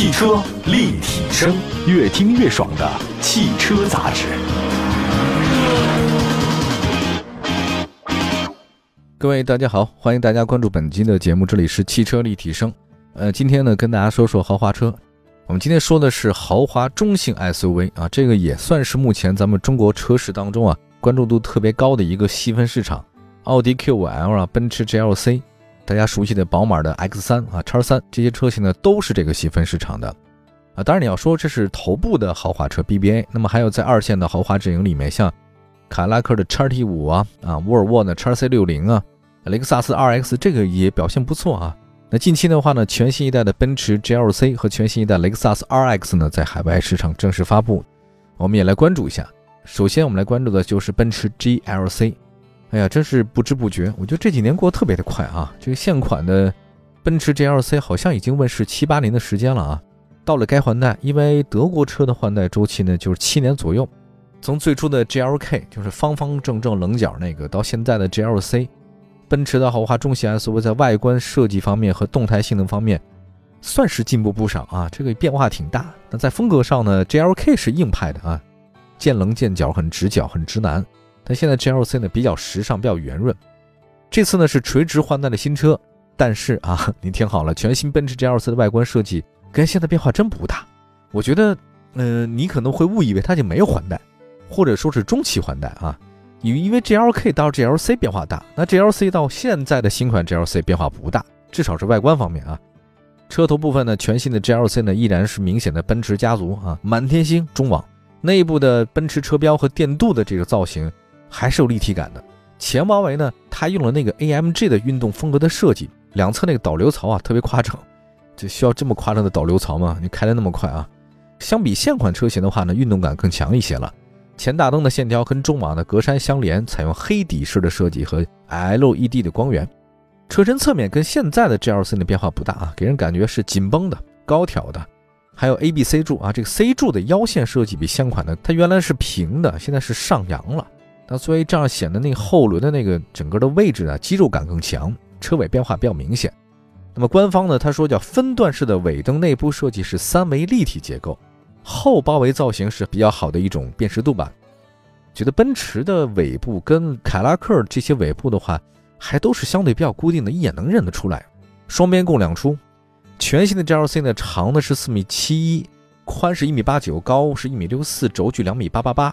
汽车立体声，越听越爽的汽车杂志。各位大家好，欢迎大家关注本期的节目，这里是汽车立体声。呃，今天呢跟大家说说豪华车。我们今天说的是豪华中型 SUV 啊，这个也算是目前咱们中国车市当中啊关注度特别高的一个细分市场。奥迪 Q5L 啊，奔驰 GLC。大家熟悉的宝马的 X3 啊、叉三这些车型呢，都是这个细分市场的啊。当然你要说这是头部的豪华车 BBA，那么还有在二线的豪华阵营里面，像凯拉克的叉 T 五啊、啊沃尔沃的叉 C 六零啊、雷克萨斯 RX 这个也表现不错啊。那近期的话呢，全新一代的奔驰 GLC 和全新一代雷克萨斯 RX 呢，在海外市场正式发布，我们也来关注一下。首先我们来关注的就是奔驰 GLC。哎呀，真是不知不觉，我觉得这几年过得特别的快啊！这个现款的奔驰 GLC 好像已经问世七八年的时间了啊，到了该换代，因为德国车的换代周期呢就是七年左右。从最初的 GLK 就是方方正正棱角那个，到现在的 GLC，奔驰的豪华中型 SUV 在外观设计方面和动态性能方面算是进步不少啊，这个变化挺大。那在风格上呢，GLK 是硬派的啊，见棱见角，很直角，很直男。但现在 GLC 呢比较时尚，比较圆润。这次呢是垂直换代的新车，但是啊，你听好了，全新奔驰 GLC 的外观设计跟现在变化真不大。我觉得，嗯，你可能会误以为它就没有换代，或者说是中期换代啊。因因为 GLK 到 GLC 变化大，那 GLC 到现在的新款 GLC 变化不大，至少是外观方面啊。车头部分呢，全新的 GLC 呢依然是明显的奔驰家族啊，满天星中网，内部的奔驰车标和电镀的这个造型。还是有立体感的。前包围呢，它用了那个 AMG 的运动风格的设计，两侧那个导流槽啊特别夸张，就需要这么夸张的导流槽吗？你开的那么快啊？相比现款车型的话呢，运动感更强一些了。前大灯的线条跟中网的格栅相连，采用黑底式的设计和 LED 的光源。车身侧面跟现在的 GLC 的变化不大啊，给人感觉是紧绷的、高挑的。还有 A、B、C 柱啊，这个 C 柱的腰线设计比现款的它原来是平的，现在是上扬了。那所以这样显得那后轮的那个整个的位置呢，肌肉感更强，车尾变化比较明显。那么官方呢，他说叫分段式的尾灯内部设计是三维立体结构，后包围造型是比较好的一种辨识度吧。觉得奔驰的尾部跟凯拉克这些尾部的话，还都是相对比较固定的，一眼能认得出来。双边共两出，全新的 GLC 呢，长的是四米七一，宽是一米八九，高是一米六四，轴距两米八八八。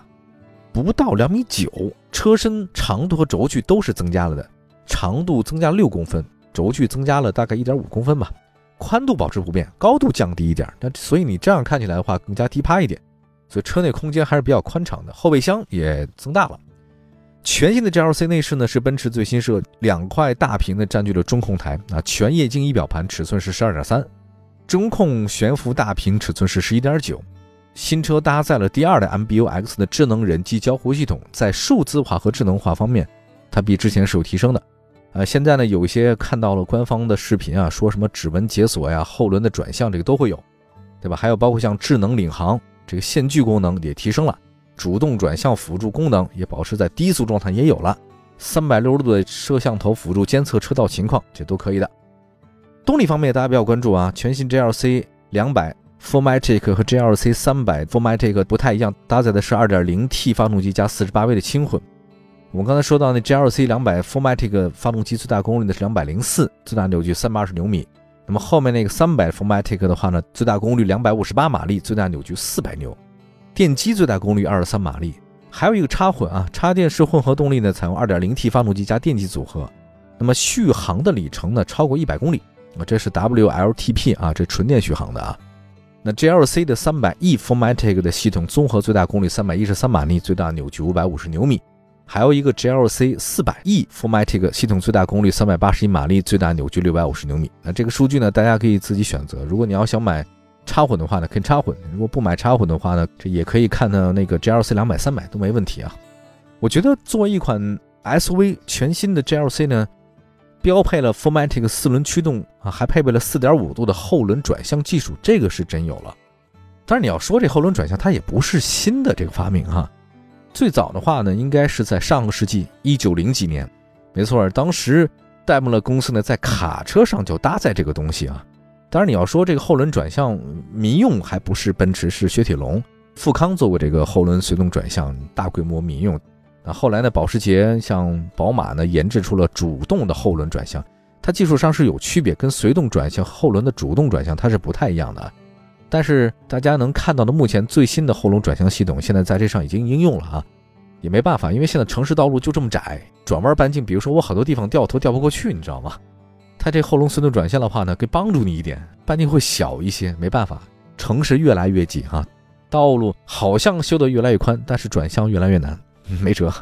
不到两米九，车身长度和轴距都是增加了的，长度增加六公分，轴距增加了大概一点五公分吧，宽度保持不变，高度降低一点，那所以你这样看起来的话更加低趴一点，所以车内空间还是比较宽敞的，后备箱也增大了。全新的 GLC 内饰呢是奔驰最新设，两块大屏的占据了中控台，啊，全液晶仪表盘尺寸是十二点三，中控悬浮大屏尺寸是十一点九。新车搭载了第二代 MBUX 的智能人机交互系统，在数字化和智能化方面，它比之前是有提升的。呃，现在呢，有一些看到了官方的视频啊，说什么指纹解锁呀、后轮的转向这个都会有，对吧？还有包括像智能领航这个线距功能也提升了，主动转向辅助功能也保持在低速状态也有了，三百六十度的摄像头辅助监测车道情况，这都可以的。动力方面，大家比较关注啊，全新 GLC 两百。4MATIC 和 GLC 三百 4MATIC 不太一样，搭载的是 2.0T 发动机加 48V 的轻混。我们刚才说到那 GLC 两百 4MATIC 发动机最大功率呢是204，最大扭矩320牛米。那么后面那个三百 4MATIC 的话呢，最大功率258马力，最大扭矩400牛。电机最大功率23马力。还有一个插混啊，插电式混合动力呢，采用 2.0T 发动机加电机组合。那么续航的里程呢超过100公里啊，这是 WLTP 啊，这纯电续航的啊。那 GLC 的三百 e f o r m a t i c 的系统综合最大功率三百一十三马力，最大扭矩五百五十牛米。还有一个 GLC 四百 e f o r m a t i c 系统最大功率三百八十一马力，最大扭矩六百五十牛米。那这个数据呢，大家可以自己选择。如果你要想买插混的话呢，可以插混；如果不买插混的话呢，这也可以看到那个 GLC 两百、三百都没问题啊。我觉得作为一款 SUV，全新的 GLC 呢。标配了 4MATIC 四轮驱动啊，还配备了4.5度的后轮转向技术，这个是真有了。但是你要说这后轮转向，它也不是新的这个发明哈。最早的话呢，应该是在上个世纪一九零几年，没错，当时戴姆勒公司呢在卡车上就搭载这个东西啊。当然你要说这个后轮转向民用还不是奔驰，是雪铁龙、富康做过这个后轮随动转向大规模民用。那后来呢，保时捷像宝马呢研制出了主动的后轮转向，它技术上是有区别，跟随动转向后轮的主动转向它是不太一样的。但是大家能看到的目前最新的后轮转向系统，现在在这上已经应用了啊，也没办法，因为现在城市道路就这么窄，转弯半径，比如说我好多地方掉头掉不过去，你知道吗？它这后轮随动转向的话呢，可以帮助你一点，半径会小一些，没办法，城市越来越挤哈，道路好像修得越来越宽，但是转向越来越难，没辙。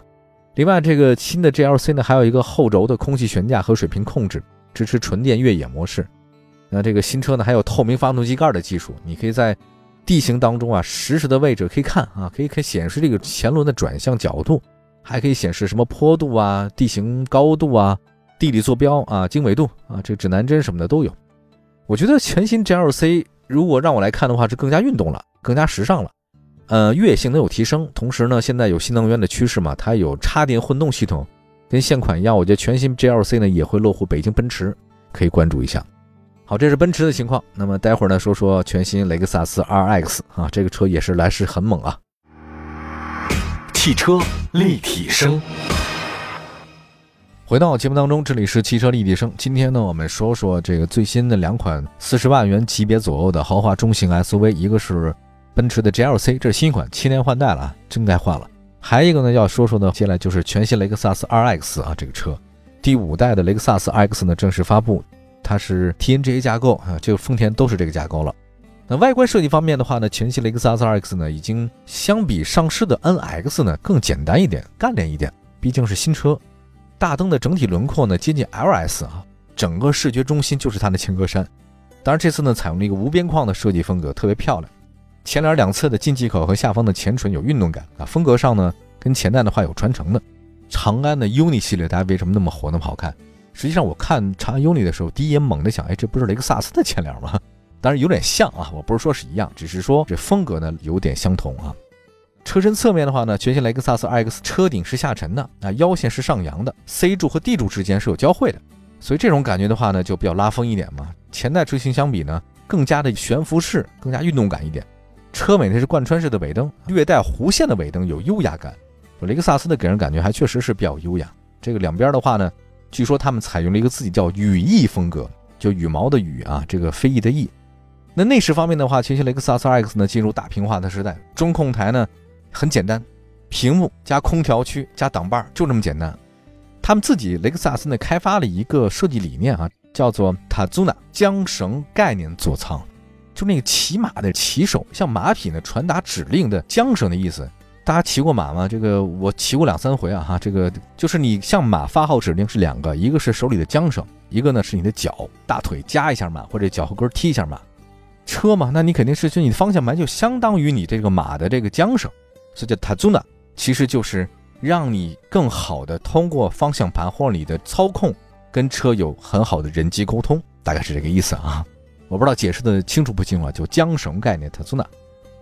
另外，这个新的 GLC 呢，还有一个后轴的空气悬架和水平控制，支持纯电越野模式。那这个新车呢，还有透明发动机盖的技术，你可以在地形当中啊，实时的位置可以看啊，可以可以显示这个前轮的转向角度，还可以显示什么坡度啊、地形高度啊、地理坐标啊、经纬度啊，这个指南针什么的都有。我觉得全新 GLC 如果让我来看的话，是更加运动了，更加时尚了。呃，越野性能有提升，同时呢，现在有新能源的趋势嘛，它有插电混动系统，跟现款一样，我觉得全新 GLC 呢也会落户北京奔驰，可以关注一下。好，这是奔驰的情况。那么待会儿呢，说说全新雷克萨斯 RX 啊，这个车也是来势很猛啊。汽车立体声，回到节目当中，这里是汽车立体声。今天呢，我们说说这个最新的两款四十万元级别左右的豪华中型 SUV，一个是奔驰的 GLC，这是新款，七年换代了，真该换了。还一个呢，要说说的，接下来就是全新雷克萨斯 RX 啊，这个车，第五代的雷克萨斯 RX 呢正式发布。它是 TNGA 架构啊，这个丰田都是这个架构了。那外观设计方面的话呢，全新雷克萨斯 RX 呢，已经相比上市的 NX 呢更简单一点，干练一点。毕竟是新车，大灯的整体轮廓呢接近 LS 啊，整个视觉中心就是它的前格栅。当然这次呢采用了一个无边框的设计风格，特别漂亮。前脸两侧的进气口和下方的前唇有运动感啊，风格上呢跟前代的话有传承的。长安的 UNI 系列大家为什么那么火那么好看？实际上，我看长安 UNI 的时候，第一眼猛地想，哎，这不是雷克萨斯的前脸吗？当然有点像啊，我不是说是一样，只是说这风格呢有点相同啊。车身侧面的话呢，全新雷克萨斯 RX 车顶是下沉的，啊，腰线是上扬的，C 柱和 D 柱之间是有交汇的，所以这种感觉的话呢，就比较拉风一点嘛。前代车型相比呢，更加的悬浮式，更加运动感一点。车尾呢是贯穿式的尾灯，略带弧线的尾灯有优雅感。雷克萨斯的给人感觉还确实是比较优雅。这个两边的话呢。据说他们采用了一个自己叫羽翼风格，就羽毛的羽啊，这个飞翼的翼。那内饰方面的话，全新雷克萨斯 RX 呢进入大屏化的时代，中控台呢很简单，屏幕加空调区加挡把就这么简单。他们自己雷克萨斯呢开发了一个设计理念啊，叫做塔祖纳缰绳概念座舱，就那个骑马的骑手，像马匹呢传达指令的缰绳的意思。大家骑过马吗？这个我骑过两三回啊，哈，这个就是你向马发号指令是两个，一个是手里的缰绳，一个呢是你的脚大腿夹一下马或者脚后跟踢一下马。车嘛，那你肯定是就你的方向盘就相当于你这个马的这个缰绳，所以叫塔祖纳，其实就是让你更好的通过方向盘或者你的操控跟车有很好的人机沟通，大概是这个意思啊。我不知道解释的清楚不清楚，就缰绳概念塔祖纳。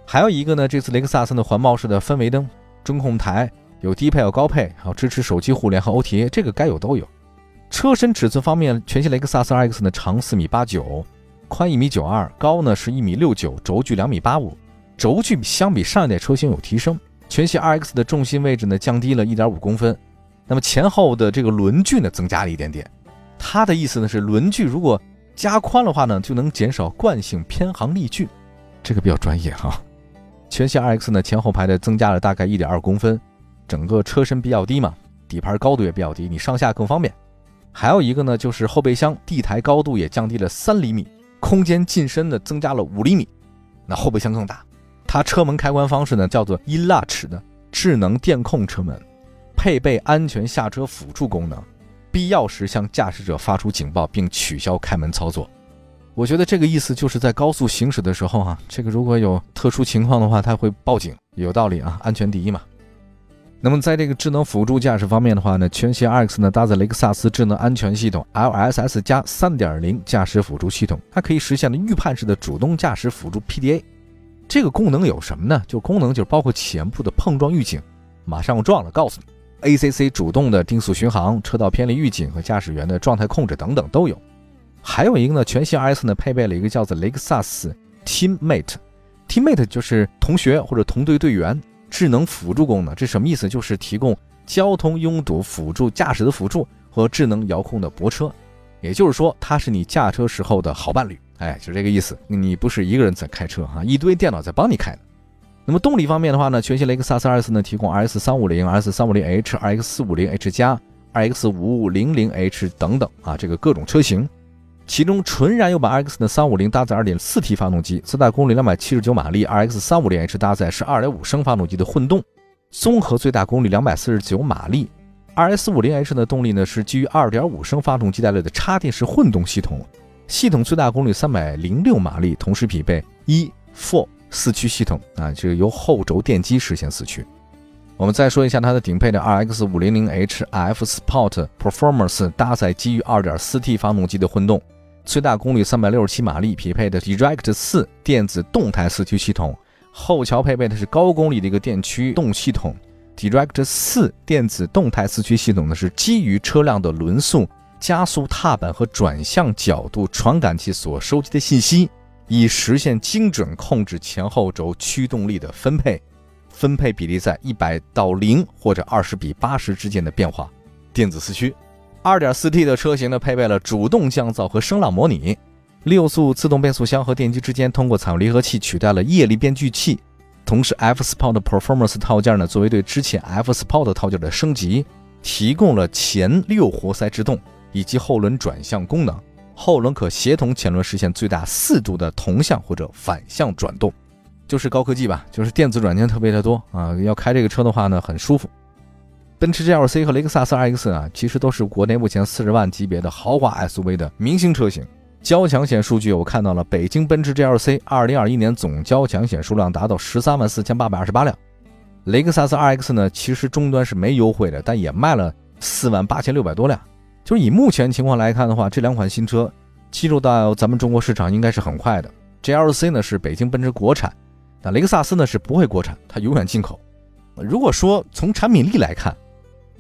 还有一个呢，这次雷克萨斯的环抱式的氛围灯，中控台有低配有高配，还有支持手机互联和 OTA，这个该有都有。车身尺寸方面，全新雷克萨斯 RX 呢长四米八九，宽一米九二，高呢是一米六九，轴距两米八五，轴距相比上一代车型有提升。全系 RX 的重心位置呢降低了一点五公分，那么前后的这个轮距呢增加了一点点。它的意思呢是轮距如果加宽的话呢，就能减少惯性偏航力矩，这个比较专业哈。全系 RX 呢，前后排的增加了大概一点二公分，整个车身比较低嘛，底盘高度也比较低，你上下更方便。还有一个呢，就是后备箱地台高度也降低了三厘米，空间进深呢增加了五厘米，那后备箱更大。它车门开关方式呢叫做 e-latch 的智能电控车门，配备安全下车辅助功能，必要时向驾驶者发出警报并取消开门操作。我觉得这个意思就是在高速行驶的时候啊，这个如果有特殊情况的话，它会报警，有道理啊，安全第一嘛。那么在这个智能辅助驾驶方面的话呢，全系 RX 呢搭载雷克萨斯智能安全系统 LSS 加3.0驾驶辅助系统，它可以实现了预判式的主动驾驶辅助 PDA。这个功能有什么呢？就功能就是包括前部的碰撞预警，马上撞了告诉你；ACC 主动的定速巡航、车道偏离预警和驾驶员的状态控制等等都有。还有一个呢，全新 RS 呢配备了一个叫做雷克萨斯 Teammate，Teammate 就是同学或者同队队员智能辅助功能，这什么意思？就是提供交通拥堵辅助驾驶的辅助和智能遥控的泊车，也就是说，它是你驾车时候的好伴侣。哎，就这个意思，你不是一个人在开车哈，一堆电脑在帮你开那么动力方面的话呢，全新雷克萨斯 RS 呢提供 RS 三五零、RS 三五零 H、RX 四五零 H 加、RX 五五零零 H 等等啊，这个各种车型。其中纯燃油版 RX 的三五零搭载 2.4T 发动机，最大功率279马力；RX 三五零 H 搭载是2.5升发动机的混动，综合最大功率249马力。RS 五零 H 的动力呢是基于2.5升发动机带来的插电式混动系统，系统最大功率306马力，同时匹配 e four 四驱系统啊，这个由后轴电机实现四驱。我们再说一下它的顶配的 RX 五零零 H F Sport Performance，搭载基于 2.4T 发动机的混动。最大功率三百六十七马力，匹配的 Direct 四电子动态四驱系统，后桥配备的是高功率的一个电驱动系统。Direct 四电子动态四驱系统呢，是基于车辆的轮速、加速踏板和转向角度传感器所收集的信息，以实现精准控制前后轴驱动力的分配，分配比例在一百到零或者二十比八十之间的变化，电子四驱。2.4T 的车型呢，配备了主动降噪和声浪模拟，六速自动变速箱和电机之间通过采用离合器取代了液力变矩器。同时，F Sport Performance 套件呢，作为对之前 F Sport 套件的升级，提供了前六活塞制动以及后轮转向功能，后轮可协同前轮实现最大四度的同向或者反向转动，就是高科技吧，就是电子软件特别的多啊。要开这个车的话呢，很舒服。奔驰 GLC 和雷克萨斯 RX 啊，其实都是国内目前四十万级别的豪华 SUV 的明星车型。交强险数据我看到了，北京奔驰 GLC 二零二一年总交强险数量达到十三万四千八百二十八辆。雷克萨斯 RX 呢，其实终端是没优惠的，但也卖了四万八千六百多辆。就是以目前情况来看的话，这两款新车进入到咱们中国市场应该是很快的。GLC 呢是北京奔驰国产，那雷克萨斯呢是不会国产，它永远进口。如果说从产品力来看，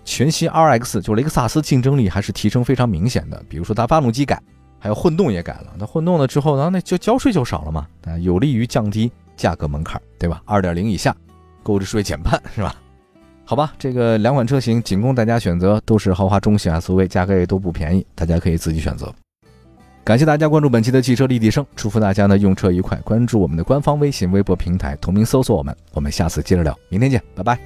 全新 RX 就雷克萨斯竞争力还是提升非常明显的，比如说它发动机改，还有混动也改了。那混动了之后呢，那就交税就少了嘛，啊，有利于降低价格门槛，对吧？二点零以下，购置税减半是吧？好吧，这个两款车型仅供大家选择，都是豪华中型 SUV，价格也都不便宜，大家可以自己选择。感谢大家关注本期的汽车立体声，祝福大家呢用车愉快。关注我们的官方微信、微博平台，同名搜索我们。我们下次接着聊，明天见，拜拜。